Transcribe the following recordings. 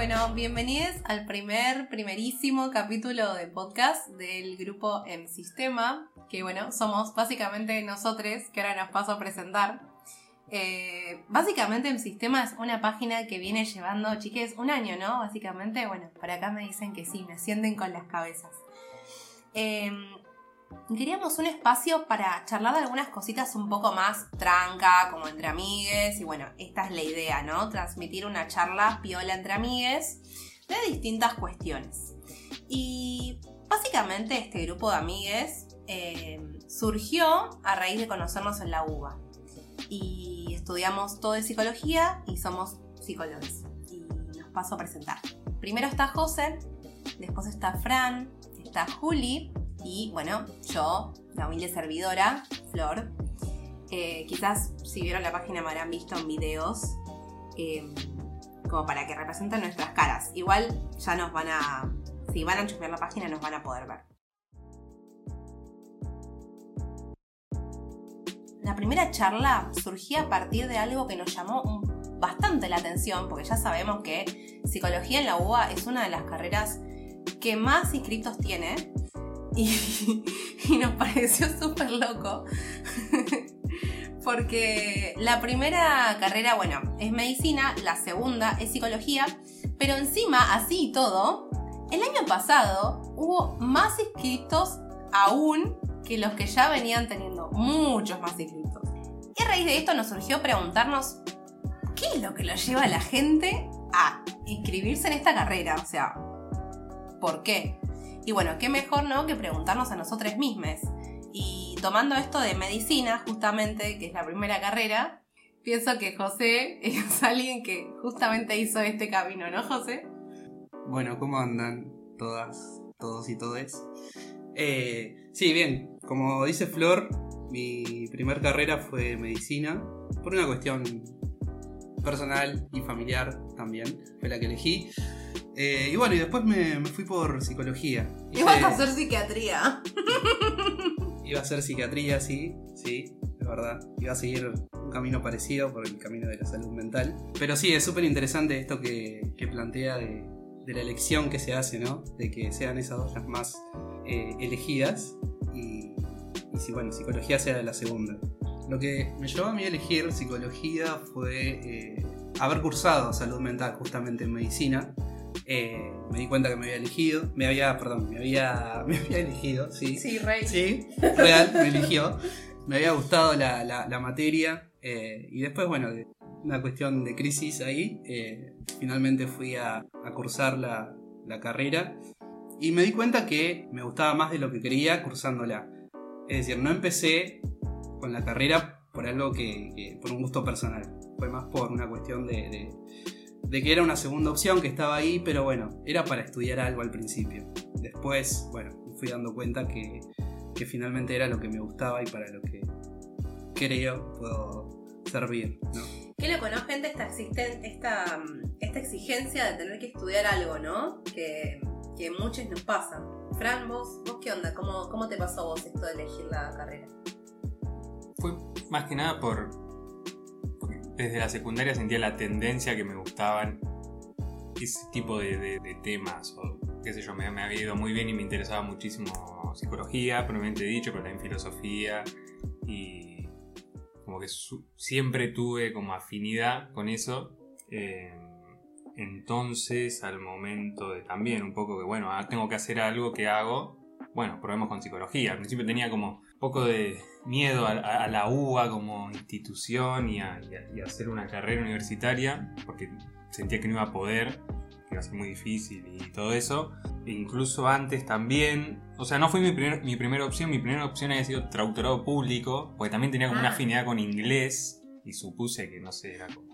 Bueno, bienvenidos al primer, primerísimo capítulo de podcast del grupo En Sistema, que bueno, somos básicamente nosotros, que ahora nos paso a presentar. Eh, básicamente En Sistema es una página que viene llevando, chiques, un año, ¿no? Básicamente, bueno, por acá me dicen que sí, me ascienden con las cabezas. Eh, queríamos un espacio para charlar de algunas cositas un poco más tranca, como entre amigues. Y bueno, esta es la idea, ¿no? Transmitir una charla piola entre amigues de distintas cuestiones. Y básicamente este grupo de amigues eh, surgió a raíz de conocernos en la UBA. Y estudiamos todo de psicología y somos psicólogos. Y nos paso a presentar. Primero está José, después está Fran, está Juli y bueno, yo, la humilde servidora, Flor. Eh, quizás si vieron la página me habrán visto en videos eh, como para que representen nuestras caras. Igual ya nos van a, si van a chusmear la página nos van a poder ver. La primera charla surgía a partir de algo que nos llamó bastante la atención, porque ya sabemos que psicología en la UBA es una de las carreras que más inscritos tiene y, nos pareció súper loco. Porque la primera carrera, bueno, es medicina, la segunda es psicología, pero encima, así y todo, el año pasado hubo más inscritos aún que los que ya venían teniendo, muchos más inscritos. Y a raíz de esto nos surgió preguntarnos, ¿qué es lo que lo lleva a la gente a inscribirse en esta carrera? O sea, ¿por qué? Y bueno, qué mejor, ¿no? Que preguntarnos a nosotros mismos. Y tomando esto de medicina, justamente, que es la primera carrera, pienso que José es alguien que justamente hizo este camino, ¿no, José? Bueno, ¿cómo andan todas, todos y todes? Eh, sí, bien, como dice Flor, mi primer carrera fue medicina, por una cuestión personal y familiar también, fue la que elegí. Eh, y bueno, y después me, fui por psicología. Iba a hacer psiquiatría. Iba a hacer psiquiatría, sí, sí, es verdad. Iba a seguir un camino parecido por el camino de la salud mental. Pero sí, es súper interesante esto que, plantea de, la elección que se hace, ¿no? De que sean esas dos las más eh, elegidas. Y, y si, bueno, psicología sea la segunda. Lo que me llevó a mí a elegir psicología fue eh, haber cursado salud mental justamente en medicina eh, me di cuenta que me había elegido, me había, perdón, me había, me había elegido, sí. Sí, rey. Sí, real, me eligió. Me había gustado la, materia eh, y después, bueno, una cuestión de crisis ahí, finalmente fui a, cursar la, carrera y me di cuenta que me gustaba más de lo que quería cursándola. Es decir, no empecé con la carrera por algo que, por un gusto personal, fue más por una cuestión de de que era una segunda opción que estaba ahí, pero bueno, era para estudiar algo al principio. Después, bueno, me fui dando cuenta que, finalmente era lo que me gustaba y para lo que creo puedo servir. ¿no? Qué loco, ¿no? Gente, esta, esta, esta exigencia de tener que estudiar algo, ¿no? Que, que muchos nos pasa. Fran, vos, vos qué onda? ¿Cómo, ¿Cómo te pasó a vos esto de elegir la carrera? Más que nada por, desde la secundaria sentía la tendencia que me gustaban ese tipo de, temas, o qué sé yo, me, había ido muy bien y me interesaba muchísimo psicología, probablemente dicho, pero también filosofía, y como que siempre tuve como afinidad con eso. Eh, entonces, al momento de también un poco que, bueno, ah, tengo que hacer algo que hago, bueno, probemos con psicología. Al principio tenía como poco de miedo a, la UBA como institución y a, hacer una carrera universitaria, porque sentía que no iba a poder, que iba a ser muy difícil y todo eso. E incluso antes también, o sea, no fue mi, mi primera opción, mi primera opción había sido traductorado público, porque también tenía como una ah. afinidad con inglés y supuse que, no sé, era como...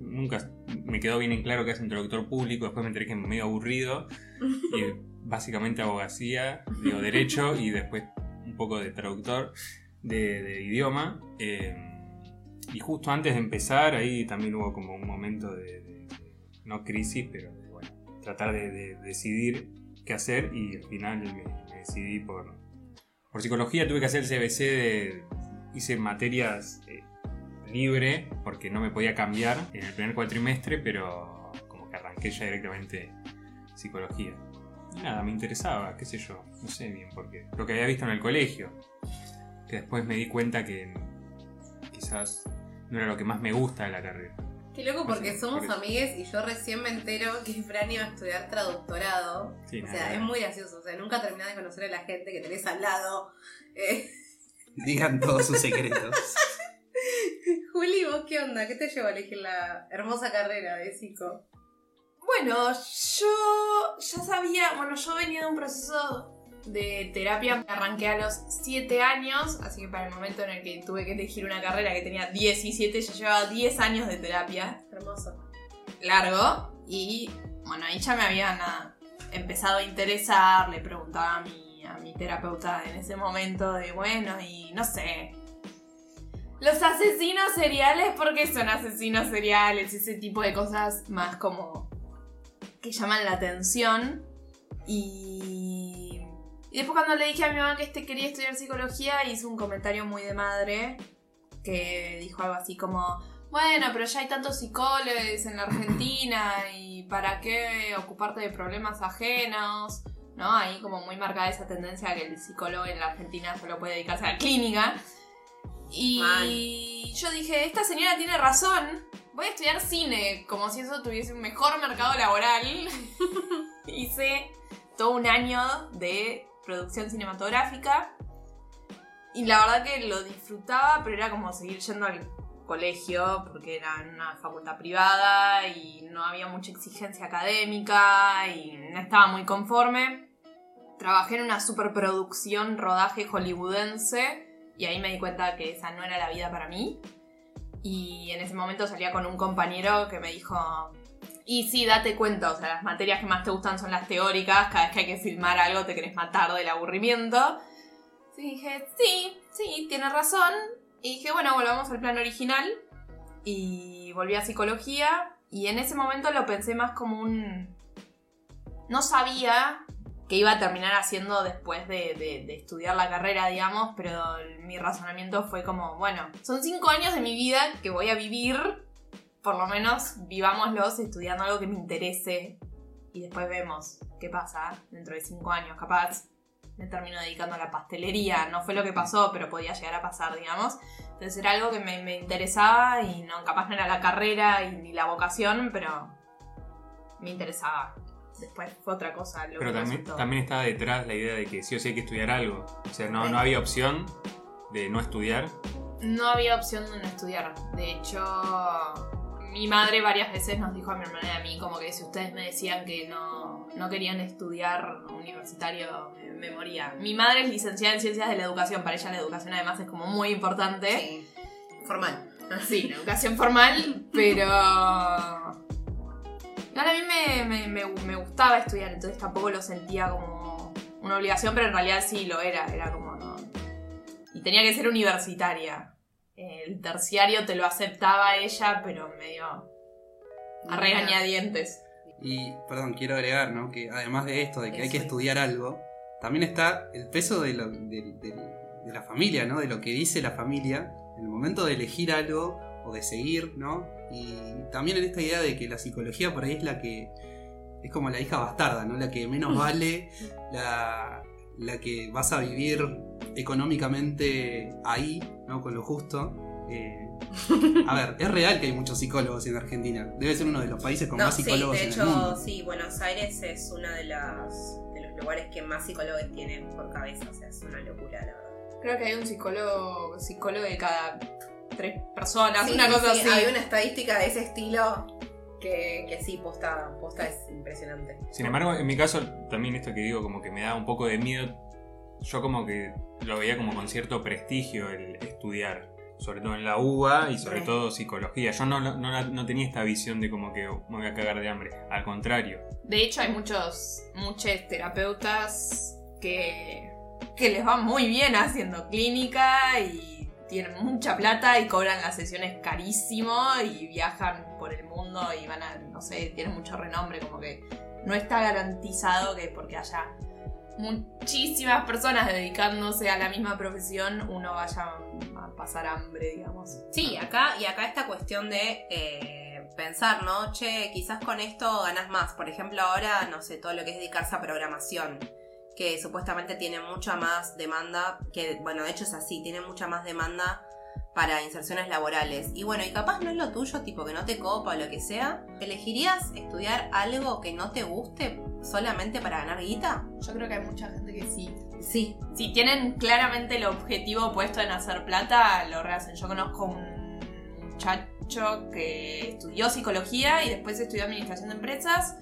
Nunca me quedó bien en claro que es un traductor público, después me enteré que es medio aburrido y básicamente abogacía, digo derecho y después poco de traductor de, idioma. Eh, y justo antes de empezar, ahí también hubo como un momento de, no crisis, pero bueno, tratar de, decidir qué hacer y al final me, decidí por, por psicología. Tuve que hacer el CBC, de, hice materias eh, libre porque no me podía cambiar en el primer cuatrimestre, pero que ella directamente psicología. Y nada, me interesaba, qué sé yo, no sé bien por qué. Lo que había visto en el colegio. Que después me di cuenta que quizás no era lo que más me gusta de la carrera. Qué loco porque somos por amigues y yo recién me entero que Fran iba a estudiar traductorado. Sí, o nada, sea, es muy gracioso. O sea, nunca terminás de conocer a la gente que tenés al lado. Eh, Digan todos sus secretos. Juli, ¿vos qué onda? ¿Qué te llevó a elegir la hermosa carrera de psico? Bueno, yo ya sabía, bueno, yo venía de un proceso de terapia, arranqué a los 7 años, así que para el momento en el que tuve que elegir una carrera que tenía 17, ya llevaba 10 años de terapia, Hermoso. largo, y bueno, ahí ya me habían empezado a interesar, le preguntaba a mi, a mi terapeuta en ese momento de, bueno, y no sé, los asesinos seriales, ¿por qué son asesinos seriales? Ese tipo de cosas más como que llaman la atención. Y, y después cuando le dije a mi mamá que este quería estudiar psicología, hizo un comentario muy de madre que dijo algo así como, bueno, pero ya hay tantos psicólogos en la Argentina y para qué ocuparte de problemas ajenos. ¿No? Ahí como muy marcada esa tendencia a que el psicólogo en la Argentina solo puede dedicarse a la clínica. Y yo dije, esta señora tiene razón. Voy a estudiar cine, como si eso tuviese un mejor mercado laboral. Hice todo un año de producción cinematográfica. Y la verdad que lo disfrutaba, pero era como seguir yendo al colegio, porque era una facultad privada y no había mucha exigencia académica y no estaba muy conforme. Trabajé en una superproducción rodaje hollywoodense y ahí me di cuenta que esa no era la vida para mí. Y en ese momento salía con un compañero que me dijo, y sí, date cuenta, o sea, las materias que más te gustan son las teóricas, cada vez que hay que filmar algo te querés matar del aburrimiento. Y dije, sí, sí, tienes razón. Y dije, bueno, volvamos al plan original. Y volví a psicología. Y en ese momento lo pensé más como un... No sabía que iba a terminar haciendo después de, estudiar la carrera, digamos, pero mi razonamiento fue como, bueno, son cinco años de mi vida que voy a vivir, por lo menos vivámoslos estudiando algo que me interese y después vemos qué pasa dentro de cinco años, capaz me termino dedicando a la pastelería, no fue lo que pasó, pero podía llegar a pasar, digamos. Entonces era algo que me, me interesaba y no, capaz no era la carrera y ni la vocación, pero me interesaba. Después fue otra cosa. Lo Pero que también, resultó. también estaba detrás la idea de que sí o sí hay que estudiar algo. O sea, no, no había opción de no estudiar. No había opción de no estudiar. De hecho, mi madre varias veces nos dijo a mi hermana y a mí como que si ustedes me decían que no, no querían estudiar universitario, me, me moría. Mi madre es licenciada en Ciencias de la Educación. Para ella la educación además es como muy importante. Sí. Formal. Sí, la educación formal, pero... Igual a mí me, me- me- me gustaba estudiar, entonces tampoco lo sentía como una obligación, pero en realidad sí lo era, era como no... Y tenía que ser universitaria. El terciario te lo aceptaba ella, pero medio a regañadientes. Y, perdón, quiero agregar, ¿no? Que además de esto, de que hay que estudiar algo, también está el peso de, lo- de- de- de la familia, ¿no? De lo que dice la familia en el momento de elegir algo o de seguir, ¿no? Y también en esta idea de que la psicología por ahí es la que es como la hija bastarda, ¿no? La que menos vale, la, la que vas a vivir económicamente ahí, ¿no? Con lo justo. Eh, a ver, es real que hay muchos psicólogos en Argentina. Debe ser uno de los países con No, más sí, psicólogos de en hecho, el mundo. sí, Buenos Aires es uno de, las, de los lugares que más psicólogos tienen por cabeza. O sea, es una locura, la verdad. Creo que hay un psicólogo, psicólogo de cada tres personas, Sí, una sí, cosa sí, así. Hay una estadística de ese estilo que, que sí, posta, posta es impresionante. Sin embargo, en mi caso, también esto que digo, como que me da un poco de miedo. Yo como que lo veía como con cierto prestigio el estudiar. Sobre todo en la UBA y sobre Sí. todo psicología. Yo no, no, no- no tenía esta visión de como que me voy a cagar de hambre. Al contrario. De hecho, hay muchos, muchos terapeutas que, que les va muy bien haciendo clínica y tienen mucha plata y cobran las sesiones carísimo y viajan por el mundo y van a, no sé, tienen mucho renombre, como que no está garantizado que porque haya muchísimas personas dedicándose a la misma profesión uno vaya a pasar hambre, digamos. Sí, acá, y acá esta cuestión de, eh, pensar, ¿no? Che, quizás con esto ganas más. Por ejemplo, ahora, no sé, todo lo que es dedicarse a programación, que supuestamente tiene mucha más demanda, que, bueno, de hecho es así, tiene mucha más demanda para inserciones laborales. Y bueno, y capaz no es lo tuyo, tipo que no te copa o lo que sea. ¿Elegirías estudiar algo que no te guste solamente para ganar guita? Yo creo que hay mucha gente que sí. Sí. Si tienen claramente el objetivo puesto en hacer plata, lo rehacen. Yo conozco un muchacho que estudió psicología y después estudió administración de empresas.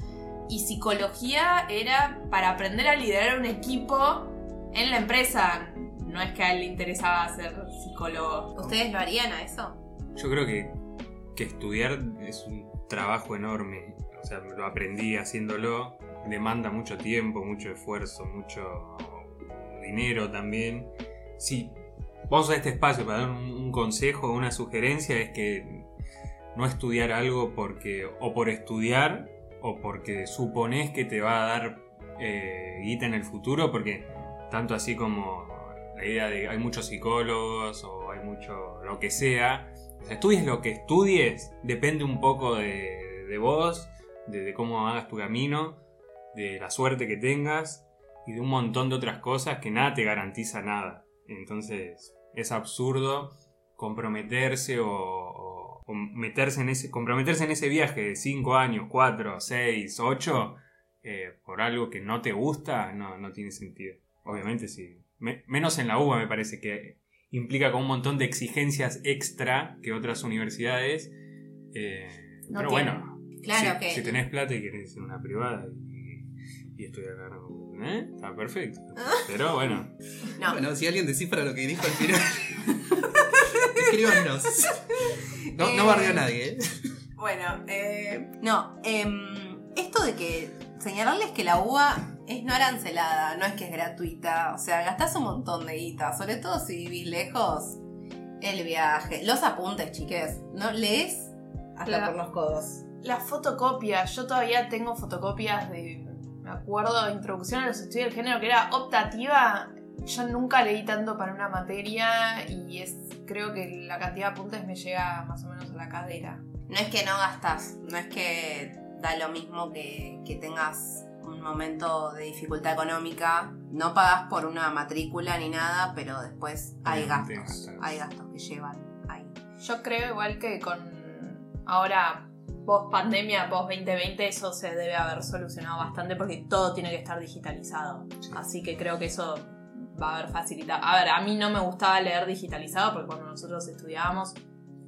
Y psicología era para aprender a liderar un equipo en la empresa. No es que a él le interesaba ser psicólogo. ¿Ustedes lo harían a eso? Yo creo que, que estudiar es un trabajo enorme. O sea, lo aprendí haciéndolo. Demanda mucho tiempo, mucho esfuerzo, mucho dinero también. Sí, vamos a este espacio para dar un consejo, una sugerencia, es que no estudiar algo porque o por estudiar o porque supones que te va a dar eh, guita en el futuro, porque tanto así como la idea de hay muchos psicólogos o hay mucho lo que sea, estudies lo que estudies, depende un poco de, de vos, de, de cómo hagas tu camino, de la suerte que tengas y de un montón de otras cosas que nada te garantiza nada. Entonces es absurdo comprometerse o meterse en ese, comprometerse en ese viaje de 5 años, 4, 6, 8 eh, por algo que no te gusta, no, no tiene sentido. Obviamente sí. Me- menos en la UBA me parece que implica con un montón de exigencias extra que otras universidades. eh, No pero bueno, Claro si, que. si tenés plata y querés ir a una privada y, y estudiar ¿eh? está perfecto. Pero bueno, No. Bueno, si alguien descifra lo que dijo al final, escríbanos. No, no barrió a nadie, ¿eh? Bueno, eh, no, em, esto de que señalarles que la UBA es no arancelada, no es que es gratuita, o sea, gastás un montón de guita, sobre todo si vivís lejos, el viaje, los apuntes, chiques, ¿no? Lees hasta La- por los codos. Las fotocopias, yo todavía tengo fotocopias de, me acuerdo, Introducción a los Estudios del Género, que era optativa. Yo nunca leí tanto para una materia y es creo que la cantidad de apuntes me llega más o menos a la cadera. No es que no gastas, no es que da lo mismo que, que tengas un momento de dificultad económica, no pagas por una matrícula ni nada, pero después hay gastos, hay gastos que llevan ahí. Yo creo igual que con ahora post pandemia, post 2020, eso se debe haber solucionado bastante porque todo tiene que estar digitalizado. Sí. Así que creo que eso va a haber facilitado. A ver, a mí no me gustaba leer digitalizado porque cuando nosotros estudiábamos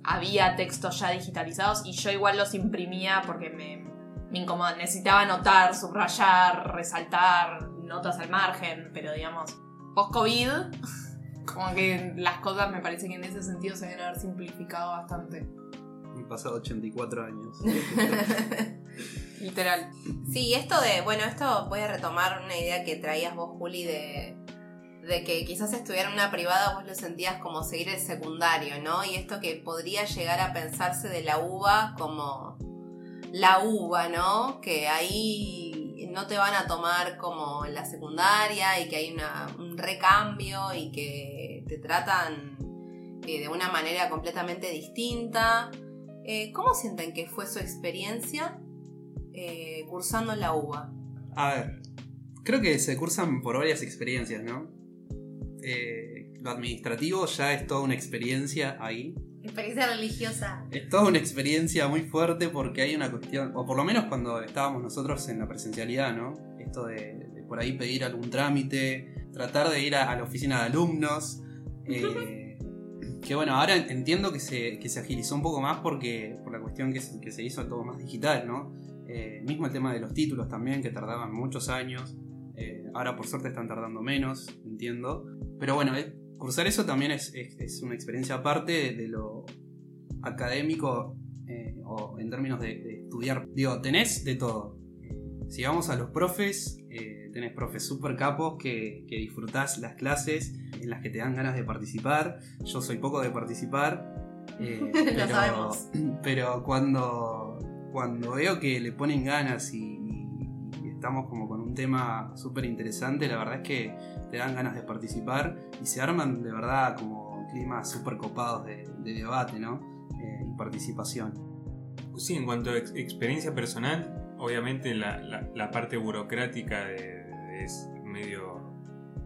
había textos ya digitalizados y yo igual los imprimía porque me, me incomodaba. Necesitaba anotar, subrayar, resaltar, notas al margen, pero digamos, post-COVID, como que las cosas me parece que en ese sentido se deben haber simplificado bastante. Han pasado 84 años. Literal. Sí, esto de, bueno, esto voy a retomar una idea que traías vos, Juli, de, de que quizás estudiar en una privada vos lo sentías como seguir el secundario, ¿no? Y esto que podría llegar a pensarse de la uva como la uva, ¿no? Que ahí no te van a tomar como en la secundaria y que hay una, un recambio y que te tratan eh, de una manera completamente distinta. Eh, ¿Cómo sienten que fue su experiencia eh, cursando la UBA? A ver, creo que se cursan por varias experiencias, ¿no? Eh, lo administrativo ya es toda una experiencia ahí. Experiencia religiosa. Es toda una experiencia muy fuerte porque hay una cuestión, o por lo menos cuando estábamos nosotros en la presencialidad, ¿no? Esto de, de por ahí pedir algún trámite, tratar de ir a, a la oficina de alumnos. eh, que bueno, ahora entiendo que se, que se agilizó un poco más porque por la cuestión que se, hizo todo más digital, ¿no? Eh, mismo el tema de los títulos también, que tardaban muchos años. Eh, ahora por suerte están tardando menos, entiendo. Pero bueno, eh, cursar eso también es, es- una experiencia aparte de, lo académico o en términos de estudiar. Digo, tenés de todo. Si vamos a los profes, eh, tenés profes super capos que, que disfrutás las clases en las que te dan ganas de participar. Yo soy poco de participar. eh, Lo pero, sabemos. pero cuando, cuando veo que le ponen ganas y, y estamos como con un tema súper interesante, la verdad es que te dan ganas de participar y se arman de verdad como climas súper copados de, de debate, ¿no? Eh, y participación. Sí, en cuanto a ex- experiencia personal, obviamente la, la- parte burocrática es medio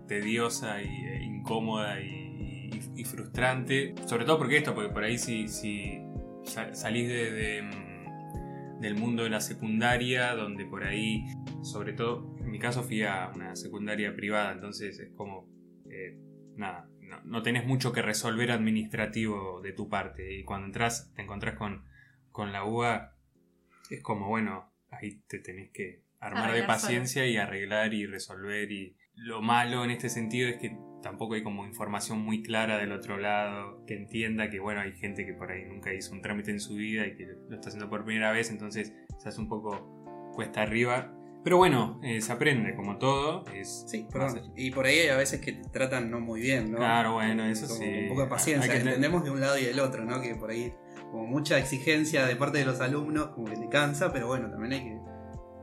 tediosa y, e incómoda y, frustrante. Sobre todo porque esto, porque por ahí si, si sa- salís de, de, mm, del mundo de la secundaria, donde por ahí, sobre todo, en mi caso fui a una secundaria privada, entonces es como, eh, nada, no, no tenés mucho que resolver administrativo de tu parte. Y cuando entras, te encontrás con, con la UBA, es como, bueno, ahí te tenés que armar de paciencia y arreglar y resolver. Y lo malo en este sentido es que tampoco hay como información muy clara del otro lado, que entienda que, bueno, hay gente que por ahí nunca hizo un trámite en su vida y que lo está haciendo por primera vez, entonces se hace un poco cuesta arriba. Pero bueno, eh, se aprende, como todo. Es, Sí, perdón. Y por ahí hay a veces que te tratan no muy bien, ¿no? Claro, bueno, eso Como sí. Un poco de paciencia, Hay que entendemos de un lado y del otro, ¿no? Que por ahí, como mucha exigencia de parte de los alumnos, como que te cansa, pero bueno, también hay que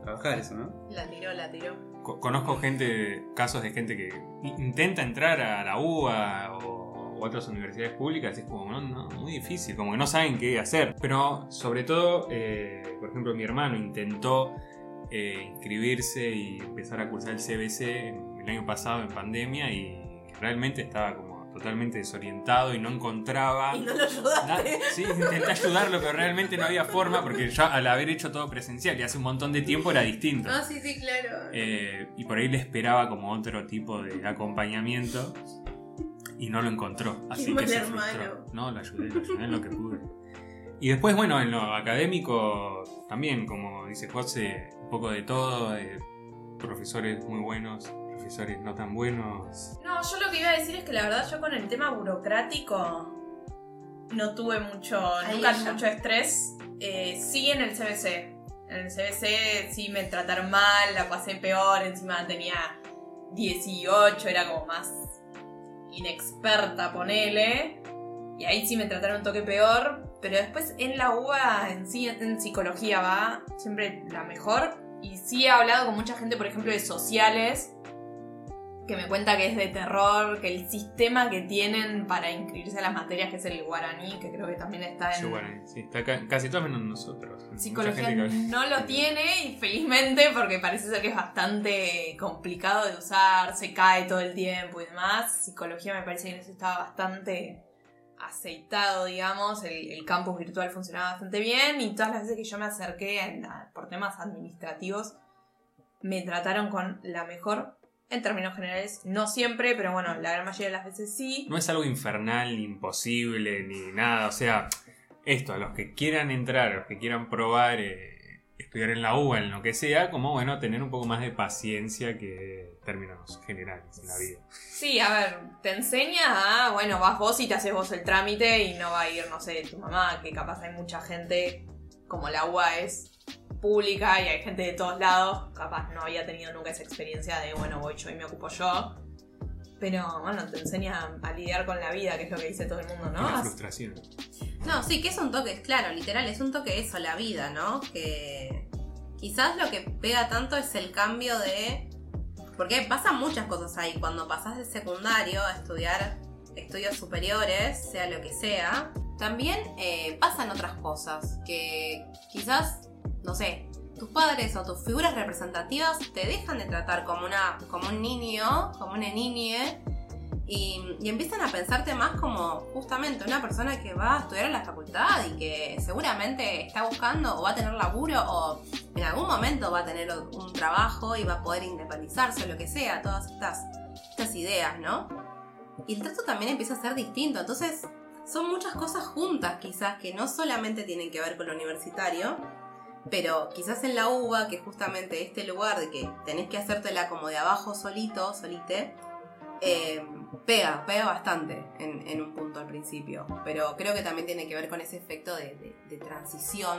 trabajar eso, ¿no? La tiró, la tiró. Co- Conozco gente, casos de gente que intenta entrar a la UBA o, u otras universidades públicas y es como no, no, muy difícil, como que no saben qué hacer. Pero sobre todo, eh, por ejemplo, mi hermano intentó eh, inscribirse y empezar a cursar el CBC en- el año pasado en pandemia y realmente estaba como totalmente desorientado y no encontraba... Y no lo ayudaste. Na- Sí, intenté ayudarlo, pero realmente no había forma porque yo al haber hecho todo presencial y hace un montón de tiempo era distinto. Ah, sí, sí, claro. Eh, y por ahí le esperaba como otro tipo de acompañamiento y no lo encontró. Así mal que se hermano. frustró. No, lo ayudé, lo ayudé en lo que pude. Y después, bueno, en lo académico también, como dice José, un poco de todo, eh, profesores muy buenos, no tan buenos. No, yo lo que iba a decir es que la verdad yo con el tema burocrático no tuve mucho, Ahí nunca ella. mucho estrés. Eh, sí en el CBC. En el CBC sí me trataron mal, la pasé peor, encima tenía 18, era como más inexperta, ponele. Y ahí sí me trataron un toque peor. Pero después en la UBA, en sí, en psicología va siempre la mejor. Y sí he hablado con mucha gente, por ejemplo, de sociales, que me cuenta que es de terror, que el sistema que tienen para inscribirse a las materias, que es el guaraní, que creo que también está en Sí, está ca- casi todos menos nosotros. Psicología, que- no lo tiene y felizmente porque parece ser que es bastante complicado de usar, se cae todo el tiempo y demás. Psicología me parece que en eso estaba bastante aceitado, digamos, el, el campus virtual funcionaba bastante bien y todas las veces que yo me acerqué en por temas administrativos me trataron con la mejor en términos generales, no siempre, pero bueno, la gran mayoría de las veces sí. No es algo infernal, ni imposible, ni nada. O sea, esto, a los que quieran entrar, a los que quieran probar, eh, estudiar en la UBA, en lo que sea, como bueno, tener un poco más de paciencia que términos generales en la vida. Sí, a ver, te enseña a, bueno, vas vos y te haces vos el trámite y no va a ir, no sé, tu mamá, que capaz hay mucha gente, como la UA es pública y hay gente de todos lados, capaz no había tenido nunca esa experiencia de, bueno, voy yo y me ocupo yo. Pero, bueno, te enseña a lidiar con la vida, que es lo que dice todo el mundo, ¿no? Una Así- frustración. No, sí, que es un toque, claro, literal, es un toque eso, la vida, ¿no? Que quizás lo que pega tanto es el cambio de... Porque pasan muchas cosas ahí, cuando pasás de secundario a estudiar estudios superiores, sea lo que sea, también eh, pasan otras cosas, que quizás, no sé, tus padres o tus figuras representativas te dejan de tratar como, una, como un niño, como una niñe, y, y empiezan a pensarte más como justamente una persona que va a estudiar en la facultad y que seguramente está buscando o va a tener laburo o en algún momento va a tener un trabajo y va a poder independizarse o lo que sea, todas estas, estas ideas, ¿no? Y el trato también empieza a ser distinto, entonces son muchas cosas juntas quizás que no solamente tienen que ver con lo universitario, pero quizás en la UBA, que justamente este lugar de que tenés que hacértela como de abajo solito, solite, eh, pega, pega bastante en, un punto al principio. Pero creo que también tiene que ver con ese efecto de, transición,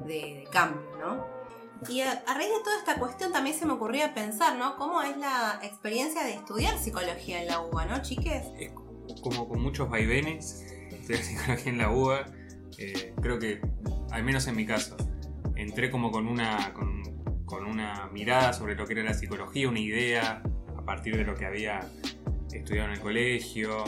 de, cambio, ¿no? Y a, a raíz de toda esta cuestión también se me ocurría pensar, ¿no? ¿Cómo es la experiencia de estudiar psicología en la UBA, ¿no, chiques? Es como con muchos vaivenes. Estudiar psicología en la UBA. eh, creo que, al menos en mi caso, entré como con una, con, con una mirada sobre lo que era la psicología, una idea a partir de lo que había estudiado en el colegio,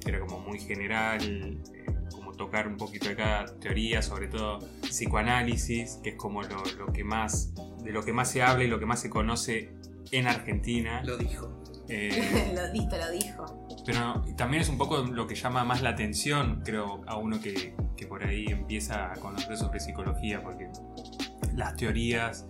que era como muy general, eh, como tocar un poquito de cada teoría, sobre todo psicoanálisis, que es como lo, lo que más, de lo que más se habla y lo que más se conoce en Argentina. Lo dijo. Eh, lo listo, lo dijo. pero también es un poco lo que llama más la atención, creo, a uno que, que por ahí empieza a conocer sobre psicología, porque las teorías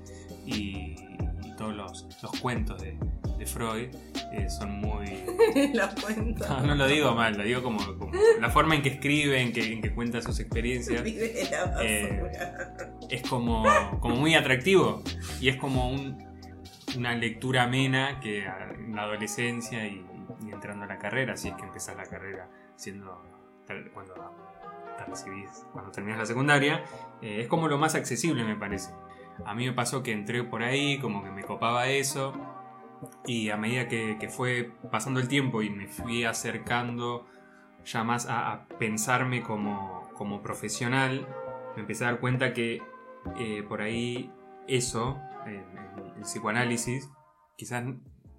y, y todos los, los cuentos de, de Freud eh, son muy... lo cuento. No, no lo digo mal, lo digo como, como la forma en que escribe, en que, en que cuenta sus experiencias, Eh, es como, como muy atractivo y es como un- una lectura amena que en la adolescencia y, y entrando a la carrera, si es que empezás la carrera siendo cuando cuando terminas la secundaria, eh, es como lo más accesible me parece. A mí me pasó que entré por ahí, como que me copaba eso, y a medida que, que fue pasando el tiempo y me fui acercando ya más a, pensarme como, como profesional, me empecé a dar cuenta que eh, por ahí eso, el, el- el psicoanálisis, quizás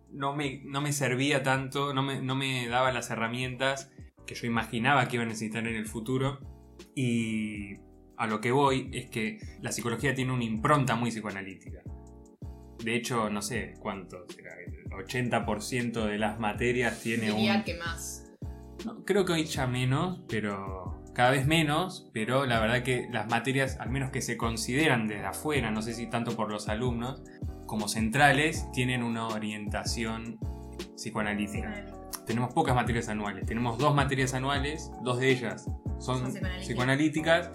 no me, no me servía tanto, no me, no me daba las herramientas que yo imaginaba que iba a necesitar en el futuro. Y a lo que voy es que la psicología tiene una impronta muy psicoanalítica. De hecho, no sé cuánto será, el 80% de las materias tiene Diría un... que más. No, creo que hoy ya menos, pero cada vez menos, pero la verdad que las materias, al menos que se consideran desde afuera, no sé si tanto por los alumnos, como centrales, tienen una orientación psicoanalítica. Tenemos pocas materias anuales, tenemos dos materias anuales, dos de ellas son Son psicoanalíticas. psicoanalíticas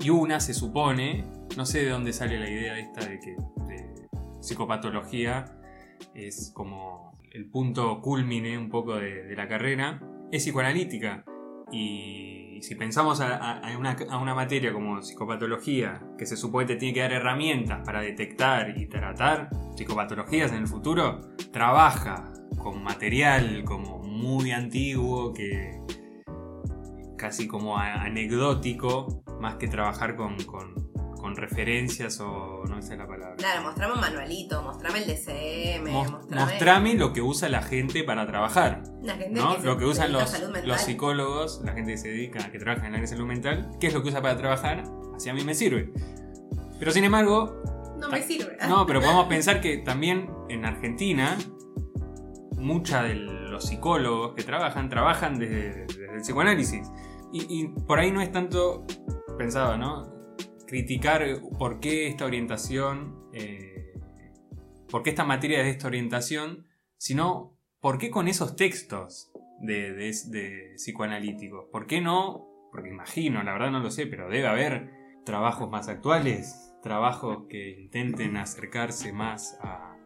y una se supone, no sé de dónde sale la idea esta de que de psicopatología es como el punto culmine un poco de, de la carrera, es psicoanalítica. Y si pensamos a, a- a una, a una materia como psicopatología, que se supone que te tiene que dar herramientas para detectar y tratar psicopatologías en el futuro, trabaja con material como muy antiguo, que casi como anecdótico, más que trabajar con, con- con referencias o no sé la palabra. Claro, mostrame un manualito, mostrame el DCM, Mos- mostrame, mostrame lo que usa la gente para trabajar. la gente ¿no? que Lo que usan los, los psicólogos, la gente que se dedica, que trabaja en el área de salud mental, ¿qué es lo que usa para trabajar? Así a mí me sirve. Pero sin embargo, No me sirve. no, pero podemos pensar que también en Argentina, muchos de los psicólogos que trabajan, trabajan desde, el psicoanálisis. Y, por ahí no es tanto, pensaba, ¿no? Criticar por qué esta orientación, eh, por qué esta materia es de esta orientación, sino por qué con esos textos de psicoanalíticos. ¿Por qué no? Porque imagino, la verdad no lo sé, pero debe haber trabajos más actuales, trabajos que intenten acercarse más a,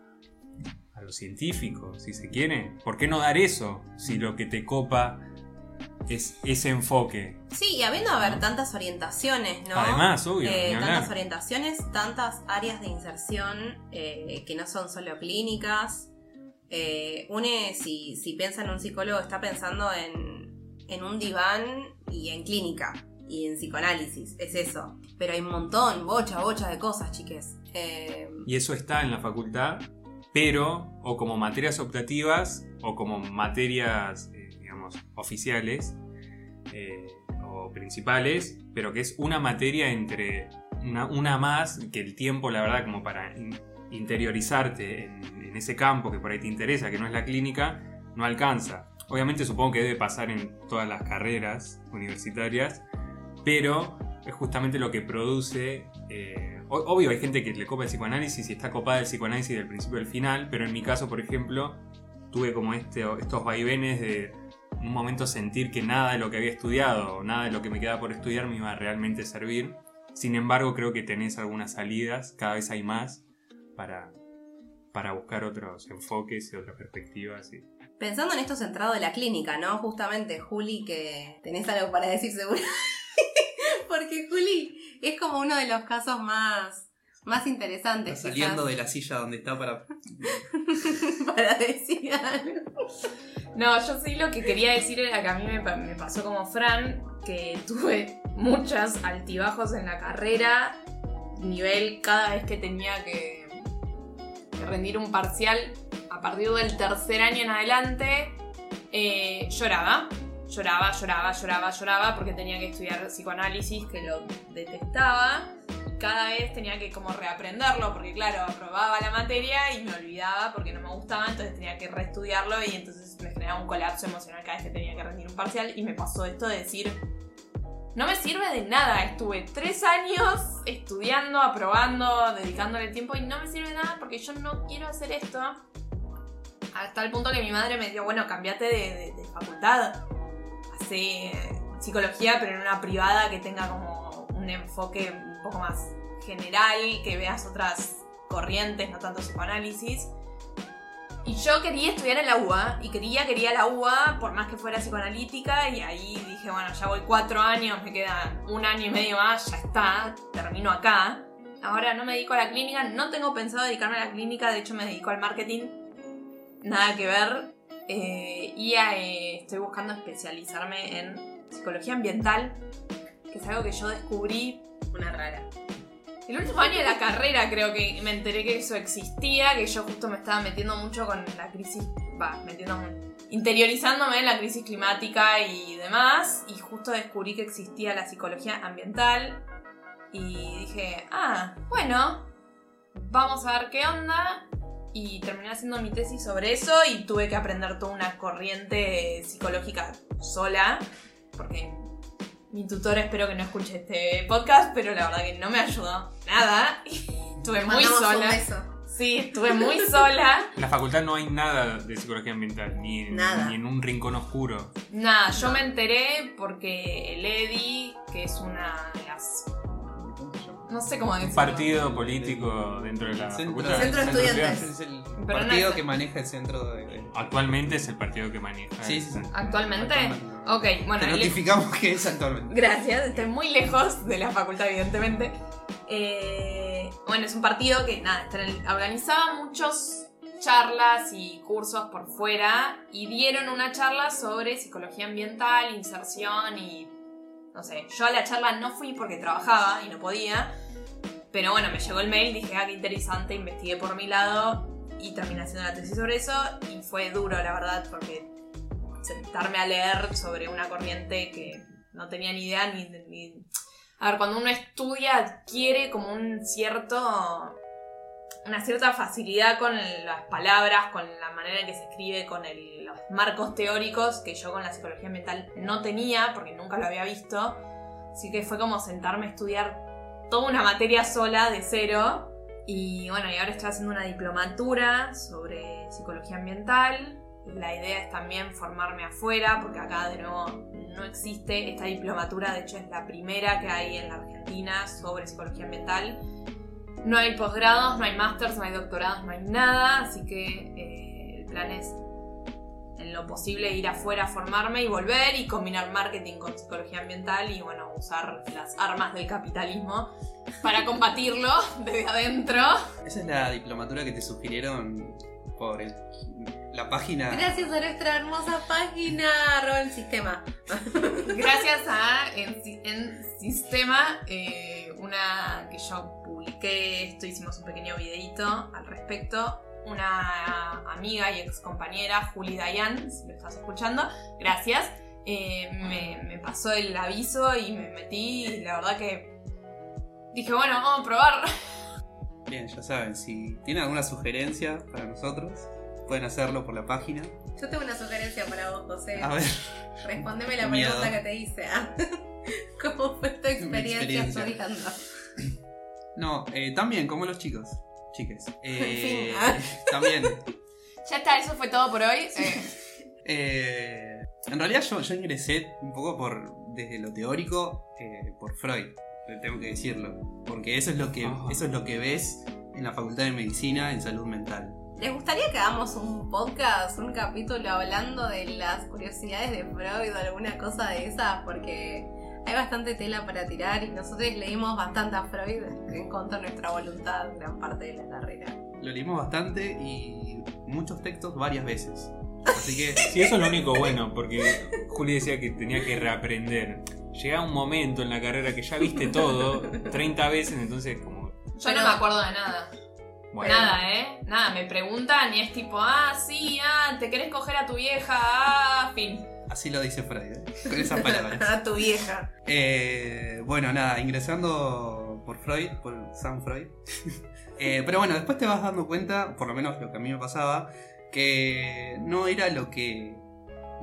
a lo científico, si se quiere. ¿Por qué no dar eso si lo que te copa es ese enfoque? Sí, y habiendo haber tantas orientaciones, ¿no? Además, obvio, Eh, tantas orientaciones, tantas áreas de inserción eh, que no son solo clínicas. Eh, une, si, si piensa en un psicólogo, está pensando en, en un diván y en clínica y en psicoanálisis, es eso. Pero hay un montón, bocha, bocha de cosas, chiques. Eh, Y eso está en la facultad, pero o como materias optativas o como materias, eh, digamos, oficiales eh, o principales, pero que es una materia entre una, más que el tiempo, la verdad, como para in- interiorizarte en, ese campo que por ahí te interesa, que no es la clínica, no alcanza. Obviamente supongo que debe pasar en todas las carreras universitarias, pero es justamente lo que produce... eh, obvio, hay gente que le copa el psicoanálisis y está copada el psicoanálisis del principio al final, pero en mi caso, por ejemplo, tuve como este, estos vaivenes de un momento sentir que nada de lo que había estudiado nada de lo que me quedaba por estudiar me iba a realmente servir. Sin embargo, creo que tenés algunas salidas, cada vez hay más, para, para buscar otros enfoques y otras perspectivas. pensando en esto centrado en la clínica, ¿no? Justamente, Juli, que tenés algo para decir seguro. Porque Juli es como uno de los casos más, más interesantes. Está saliendo quizás, de la silla donde está para. para decir algo. No, yo sí lo que quería decir era que a mí me, pa- me pasó como Fran, que tuve muchos altibajos en la carrera, nivel cada vez que tenía que, que rendir un parcial, a partir del tercer año en adelante, eh, lloraba. Lloraba, lloraba, lloraba, lloraba porque tenía que estudiar psicoanálisis, que lo detestaba. Cada vez tenía que como reaprenderlo, porque claro, aprobaba la materia y me olvidaba porque no me gustaba, entonces tenía que reestudiarlo y entonces me generaba un colapso emocional cada vez que tenía que rendir un parcial y me pasó esto de decir, no me sirve de nada, estuve tres años estudiando, aprobando, dedicándole tiempo y no me sirve de nada porque yo no quiero hacer esto. Hasta el punto que mi madre me dijo, bueno, cambiate de facultad. Psicología, pero en una privada que tenga como un enfoque un poco más general, que veas otras corrientes, no tanto psicoanálisis. Y yo quería estudiar en la UBA, y quería, quería la UBA, por más que fuera psicoanalítica, y ahí dije, bueno, ya voy cuatro años, me queda un año y medio más, ya está, termino acá. Ahora no me dedico a la clínica, no tengo pensado dedicarme a la clínica, de hecho me dedico al marketing, nada que ver. Eh, y eh, estoy buscando especializarme en psicología ambiental, que es algo que yo descubrí Una rara. el último año de la carrera creo que me enteré que eso existía, que yo justo me estaba metiendo mucho con la crisis, va, metiéndome, interiorizándome en la crisis climática y demás, y justo descubrí que existía la psicología ambiental y dije, ah, bueno, vamos a ver qué onda. Y terminé haciendo mi tesis sobre eso y tuve que aprender toda una corriente psicológica sola, porque mi tutor espero que no escuche este podcast, pero la verdad que no me ayudó nada. Estuve muy sola. Sí, estuve muy sola. En la facultad no hay nada de psicología ambiental, ni, en- Nada. ni en un rincón oscuro. Nada, yo me enteré porque el EDI, que es una de las. No sé cómo Un decirlo. partido político dentro de la Centro- facultad. Centro de estudiantes. Es el Pero no partido es- que maneja el centro de. Actualmente es el partido que maneja. Sí, sí, sí. ¿Actualmente? Actualmente. Ok, bueno. Te notificamos que es actualmente. Gracias, estoy muy lejos de la facultad, evidentemente. Eh, bueno, es un partido que, nada, organizaba muchos charlas y cursos por fuera y dieron una charla sobre psicología ambiental, inserción y... No sé, yo a la charla no fui porque trabajaba y no podía, pero bueno, me llegó el mail, dije, ah, qué interesante, investigué por mi lado y terminé haciendo la tesis sobre eso y fue duro, la verdad, porque sentarme a leer sobre una corriente que no tenía ni idea ni, ni- A ver, cuando uno estudia adquiere como un cierto... Una cierta facilidad con las palabras, con la manera en que se escribe, con los marcos teóricos que yo con la psicología ambiental no tenía porque nunca lo había visto. Así que fue como sentarme a estudiar toda una materia sola de cero. Y bueno, y ahora estoy haciendo una diplomatura sobre psicología ambiental. La idea es también formarme afuera, porque acá de nuevo no existe esta diplomatura, de hecho es la primera que hay en la Argentina sobre psicología ambiental. No hay posgrados, no hay másters, no hay doctorados, no hay nada, así que eh, el plan es en lo posible ir afuera a formarme y volver y combinar marketing con psicología ambiental y bueno, usar las armas del capitalismo para combatirlo desde adentro. Esa es la diplomatura que te sugirieron por el- la página. Gracias a nuestra hermosa página, arroba el sistema. Gracias a En Sistema, eh, una que yo publiqué esto, hicimos un pequeño videito al respecto. Una amiga y ex compañera, Juli Dayan, si lo estás escuchando, gracias. eh, me, me pasó el aviso y me metí y la verdad que dije, bueno, vamos a probar. Bien, ya saben, si tienen alguna sugerencia para nosotros, pueden hacerlo por la página. Yo tengo una sugerencia para vos, José. A ver, Respondeme la miedo. pregunta que te hice. ah. ¿Cómo fue tu experiencia, experiencia. estudiando? no, eh, también como los chicos, chiques. Eh, En fin. también. Ya está, eso fue todo por hoy. Eh, eh, en realidad yo, yo ingresé un poco por desde lo teórico eh, por Freud, tengo que decirlo, porque eso es lo que Ah. eso es lo que ves en la Facultad de Medicina en salud mental. ¿Les gustaría que hagamos un podcast, un capítulo hablando de las curiosidades de Freud o alguna cosa de esas? Porque hay bastante tela para tirar y nosotros leímos bastante a Freud en contra de nuestra voluntad gran parte de la carrera. Lo leímos bastante y muchos textos varias veces. Así que Sí, eso es lo único bueno, porque Juli decía que tenía que reaprender. Llega un momento en la carrera que ya viste todo 30 veces, entonces como... yo no me acuerdo de nada. Bueno, Nada, ¿eh? Nada, me preguntan y es tipo, ah, sí, ah, te querés coger a tu vieja, ah, fin. Así lo dice Freud, ¿eh? con esas palabras. A tu vieja. Eh, bueno, nada, ingresando por Freud, por Sam Freud. Eh, pero bueno, después te vas dando cuenta, por lo menos lo que a mí me pasaba, que no era lo que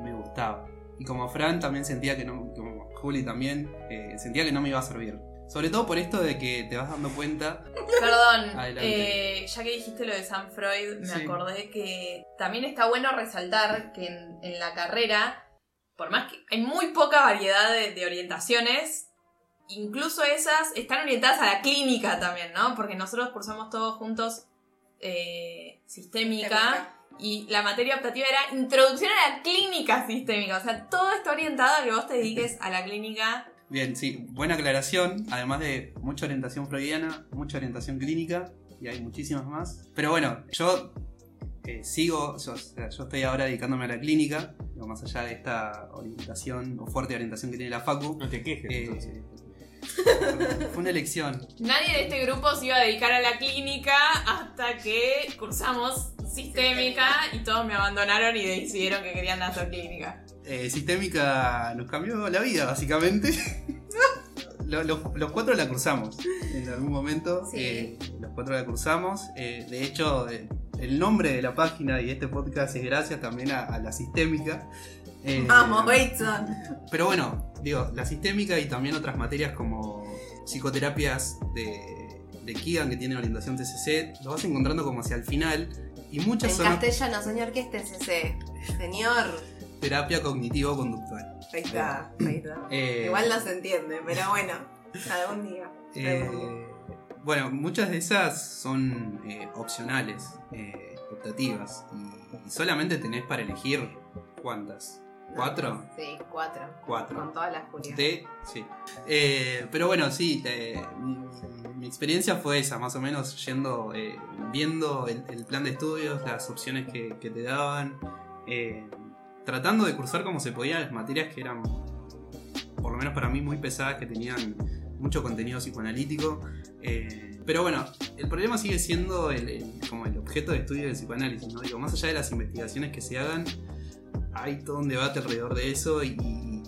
me gustaba. Y como Fran también sentía que no, como Juli también, eh, sentía que no me iba a servir. Sobre todo por esto de que te vas dando cuenta. Perdón, eh, ya que dijiste lo de Sam Freud, me Sí. acordé que también está bueno resaltar que en, en la carrera, por más que hay muy poca variedad de, de orientaciones, incluso esas están orientadas a la clínica también, ¿no? Porque nosotros cursamos todos juntos eh, sistémica. Y la materia optativa era introducción a la clínica sistémica. O sea, todo está orientado a que vos te dediques a la clínica. Bien, sí, buena aclaración. Además de mucha orientación freudiana, mucha orientación clínica, y hay muchísimas más. Pero bueno, yo eh, sigo, yo, o sea, yo estoy ahora dedicándome a la clínica, digo, más allá de esta orientación o fuerte orientación que tiene la Facu. No te quejes, Eh, entonces. fue una elección. Nadie de este grupo se iba a dedicar a la clínica hasta que cursamos sistémica y todos me abandonaron y decidieron que querían hacer clínica. Eh, sistémica nos cambió la vida, básicamente. Lo- lo- los cuatro la cursamos en algún momento. Sí. eh, los cuatro la cursamos. eh, de hecho, el nombre de la página y este podcast es gracias también a, a la sistémica. Vamos, Bateson. Pero bueno, digo, la sistémica y también otras materias como psicoterapias de, de Keegan que tienen orientación TCC, lo vas encontrando como hacia el final. Y muchas En son castellano, señor, ¿qué es TCC? Señor. Terapia cognitivo-conductual. Ahí está, ahí está. Eh, Igual no se entiende, pero bueno, algún día. Eh, bueno, muchas de esas son eh, opcionales, optativas, y, y solamente tenés para elegir cuántas. ¿Cuatro? Sí, cuatro. Cuatro. Con todas las furias. De, sí. Eh, pero bueno, sí, mi, mi experiencia fue esa, más o menos yendo, eh, viendo el, el plan de estudios, las opciones que, que te daban, eh, tratando de cursar como se podía las materias que eran, por lo menos para mí, muy pesadas, que tenían mucho contenido psicoanalítico. eh, pero bueno, el problema sigue siendo el, el- como el objeto de estudio del psicoanálisis, ¿no? Digo, más allá de las investigaciones que se hagan, hay todo un debate alrededor de eso y, y-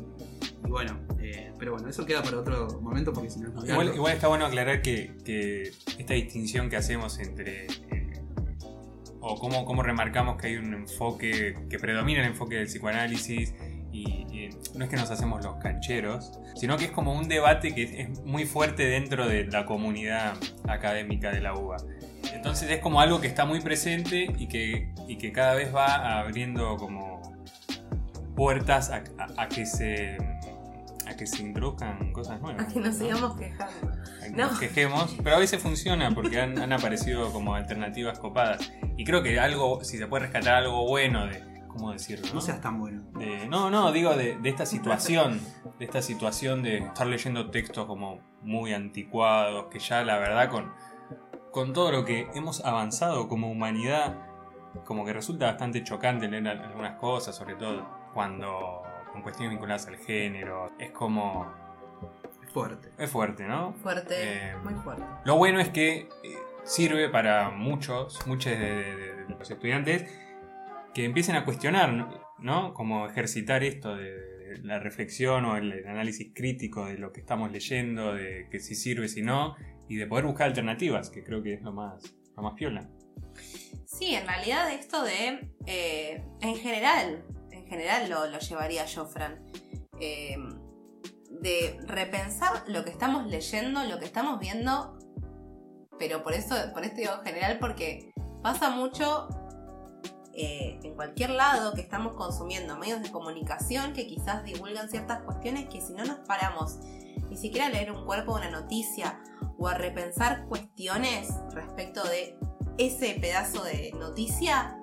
y bueno, eh, pero bueno, eso queda para otro momento porque si no Igual, igual está bueno aclarar que, que esta distinción que hacemos entre. O cómo, cómo remarcamos que hay un enfoque. que predomina el enfoque del psicoanálisis. Y, no es que nos hacemos los cancheros, sino que es como un debate que es, muy fuerte dentro de la comunidad académica de la UBA. Entonces es como algo que está muy presente y que, y que cada vez va abriendo como puertas a que se a que se introduzcan cosas nuevas. A que nos ¿no? sigamos quejando. a que No. nos quejemos, pero a veces funciona porque han, han aparecido como alternativas copadas. Y creo que algo, si se puede rescatar algo bueno de, ¿cómo decirlo? No seas tan bueno. De- no, no, digo de, de esta situación, de esta situación de estar leyendo textos como muy anticuados, que ya la verdad con, con todo lo que hemos avanzado como humanidad, como que resulta bastante chocante leer al- algunas cosas, sobre todo cuando con cuestiones vinculadas al género, es como... Es fuerte. es fuerte, ¿no? Fuerte, Eh, muy fuerte. Lo bueno es que eh, sirve para muchos, muchos de, de- de los estudiantes que empiecen a cuestionar, ¿no? ¿no? Como ejercitar esto de, de la reflexión o el, el análisis crítico de lo que estamos leyendo, de que si sirve, si no, y de poder buscar alternativas, que creo que es lo más, lo más piola. Sí, en realidad esto de, eh, en general, en general lo, lo llevaría yo, Fran, eh, de repensar lo que estamos leyendo, lo que estamos viendo, pero por eso, por esto digo general, porque pasa mucho eh, en cualquier lado que estamos consumiendo medios de comunicación que quizás divulgan ciertas cuestiones que si no nos paramos ni siquiera a leer un cuerpo de una noticia o a repensar cuestiones respecto de ese pedazo de noticia,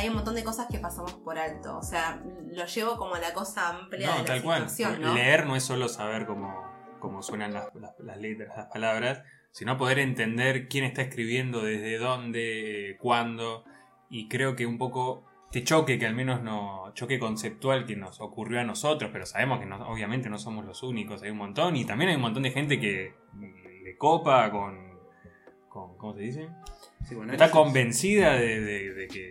hay un montón de cosas que pasamos por alto. O sea, lo llevo como a la cosa amplia de la tal cual. situación, ¿no? Leer no es solo saber cómo, cómo suenan las, las- las letras, las palabras, sino poder entender quién está escribiendo, desde dónde, eh, cuándo. Y creo que un poco este choque, que al menos no. choque conceptual que nos ocurrió a nosotros, pero sabemos que no- obviamente no somos los únicos, hay un montón. Y también hay un montón de gente que le copa con. con ¿Cómo se dice? Sí, bueno, está es- convencida de que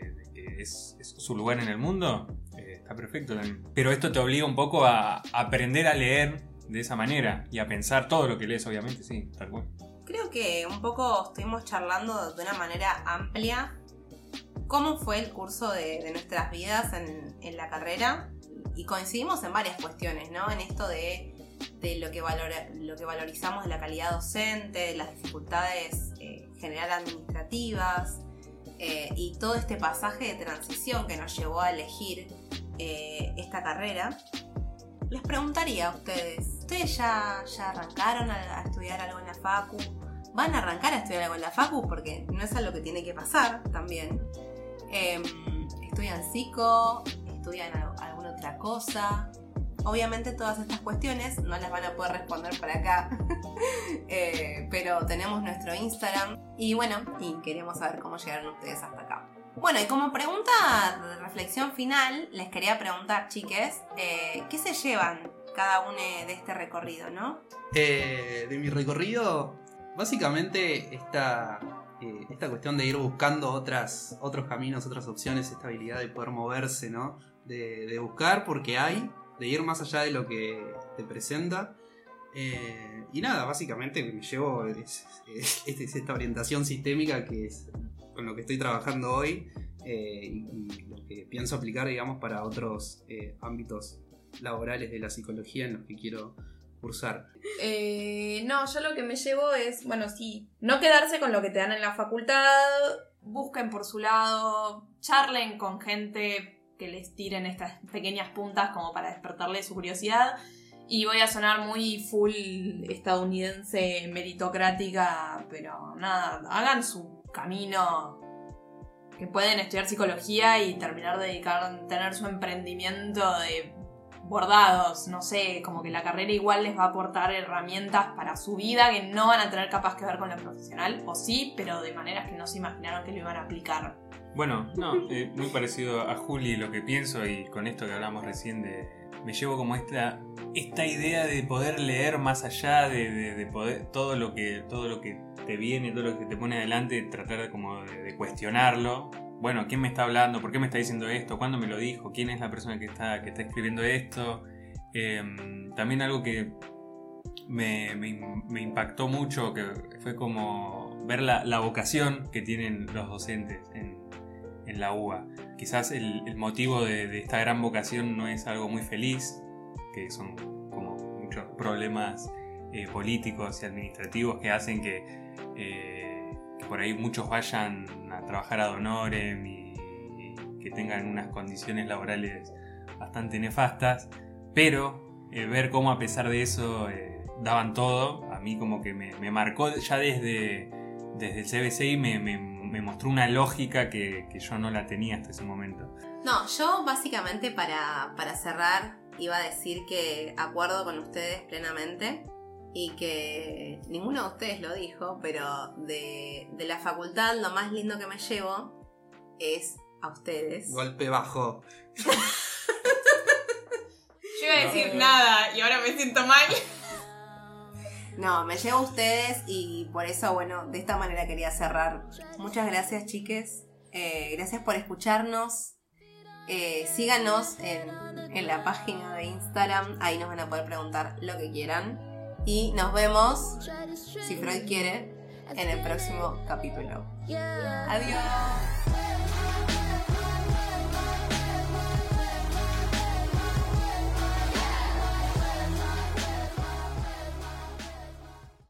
es, es su lugar en el mundo, eh, está perfecto también. Pero esto te obliga un poco a aprender a leer de esa manera y a pensar todo lo que lees, obviamente, sí, tal cual. Creo que un poco estuvimos charlando de una manera amplia cómo fue el curso de, de nuestras vidas en, en la carrera y coincidimos en varias cuestiones, ¿no? En esto de, de lo, que valora- lo que valorizamos de la calidad docente, de las dificultades eh, general administrativas eh, y todo este pasaje de transición que nos llevó a elegir eh, esta carrera. Les preguntaría a ustedes, ¿ustedes ya, ya arrancaron a, estudiar algo en la Facu? ¿Van a arrancar a estudiar algo en la Facu? Porque no es algo que tiene que pasar también. Em, ¿Estudian psico? ¿Estudian al- alguna otra cosa? Obviamente todas estas cuestiones no las van a poder responder por acá, Eh, pero tenemos nuestro Instagram y bueno, y queremos saber cómo llegaron ustedes hasta acá. Bueno, y como pregunta de reflexión final, les quería preguntar, chiques, eh, ¿qué se llevan cada uno de este recorrido, no? Eh, de mi recorrido, básicamente esta, esta cuestión de ir buscando otras, otros caminos, otras opciones, esta habilidad de poder moverse, ¿no? De buscar porque hay, de ir más allá de lo que te presenta. Eh, y nada, básicamente me llevo es, es- es esta orientación sistémica que es con lo que estoy trabajando hoy eh, y, lo que pienso aplicar, digamos, para otros eh, ámbitos laborales de la psicología en los que quiero cursar. No, yo lo que me llevo es, bueno, sí, no quedarse con lo que te dan en la facultad, busquen por su lado, charlen con gente que les tiren estas pequeñas puntas como para despertarle su curiosidad. Y voy a sonar muy full estadounidense meritocrática, pero nada, hagan su camino. Que pueden estudiar psicología y terminar de dedicar, tener su emprendimiento de bordados, no sé, como que la carrera igual les va a aportar herramientas para su vida que no van a tener capaz que ver con lo profesional, o sí, pero de maneras que no se imaginaron que lo iban a aplicar. Bueno, no, eh, muy parecido a Juli lo que pienso y con esto que hablamos recién de... Me llevo como esta, esta idea de poder leer más allá de, de- de poder todo lo que todo lo que te viene, todo lo que te pone adelante, tratar de, como de, cuestionarlo. Bueno, ¿quién me está hablando? ¿Por qué me está diciendo esto? ¿Cuándo me lo dijo? ¿Quién es la persona que está, que está escribiendo esto? Em, también algo que me, me- me impactó mucho, que fue como ver la, la vocación que tienen los docentes en, en la UBA. Quizás el, motivo de, esta gran vocación no es algo muy feliz, que son como muchos problemas eh, políticos y administrativos que hacen que, eh, que por ahí muchos vayan a trabajar a Donorem y, que tengan unas condiciones laborales bastante nefastas, pero eh, ver cómo a pesar de eso daban todo, a mí como que me, marcó ya desde, desde el CBC y me, me- me mostró una lógica que, que yo no la tenía hasta ese momento. No, yo básicamente para, para cerrar iba a decir que acuerdo con ustedes plenamente y que ninguno de ustedes lo dijo, pero de, de la facultad lo más lindo que me llevo es a ustedes. Golpe bajo. Yo iba a decir No. nada y ahora me siento mal. No, me llevo a ustedes y por eso, bueno, de esta manera quería cerrar. Muchas gracias, chiques. Eh, gracias por escucharnos. Eh, síganos en, en la página de Instagram. Ahí nos van a poder preguntar lo que quieran. Y nos vemos, si Freud quiere, en el próximo capítulo. Adiós.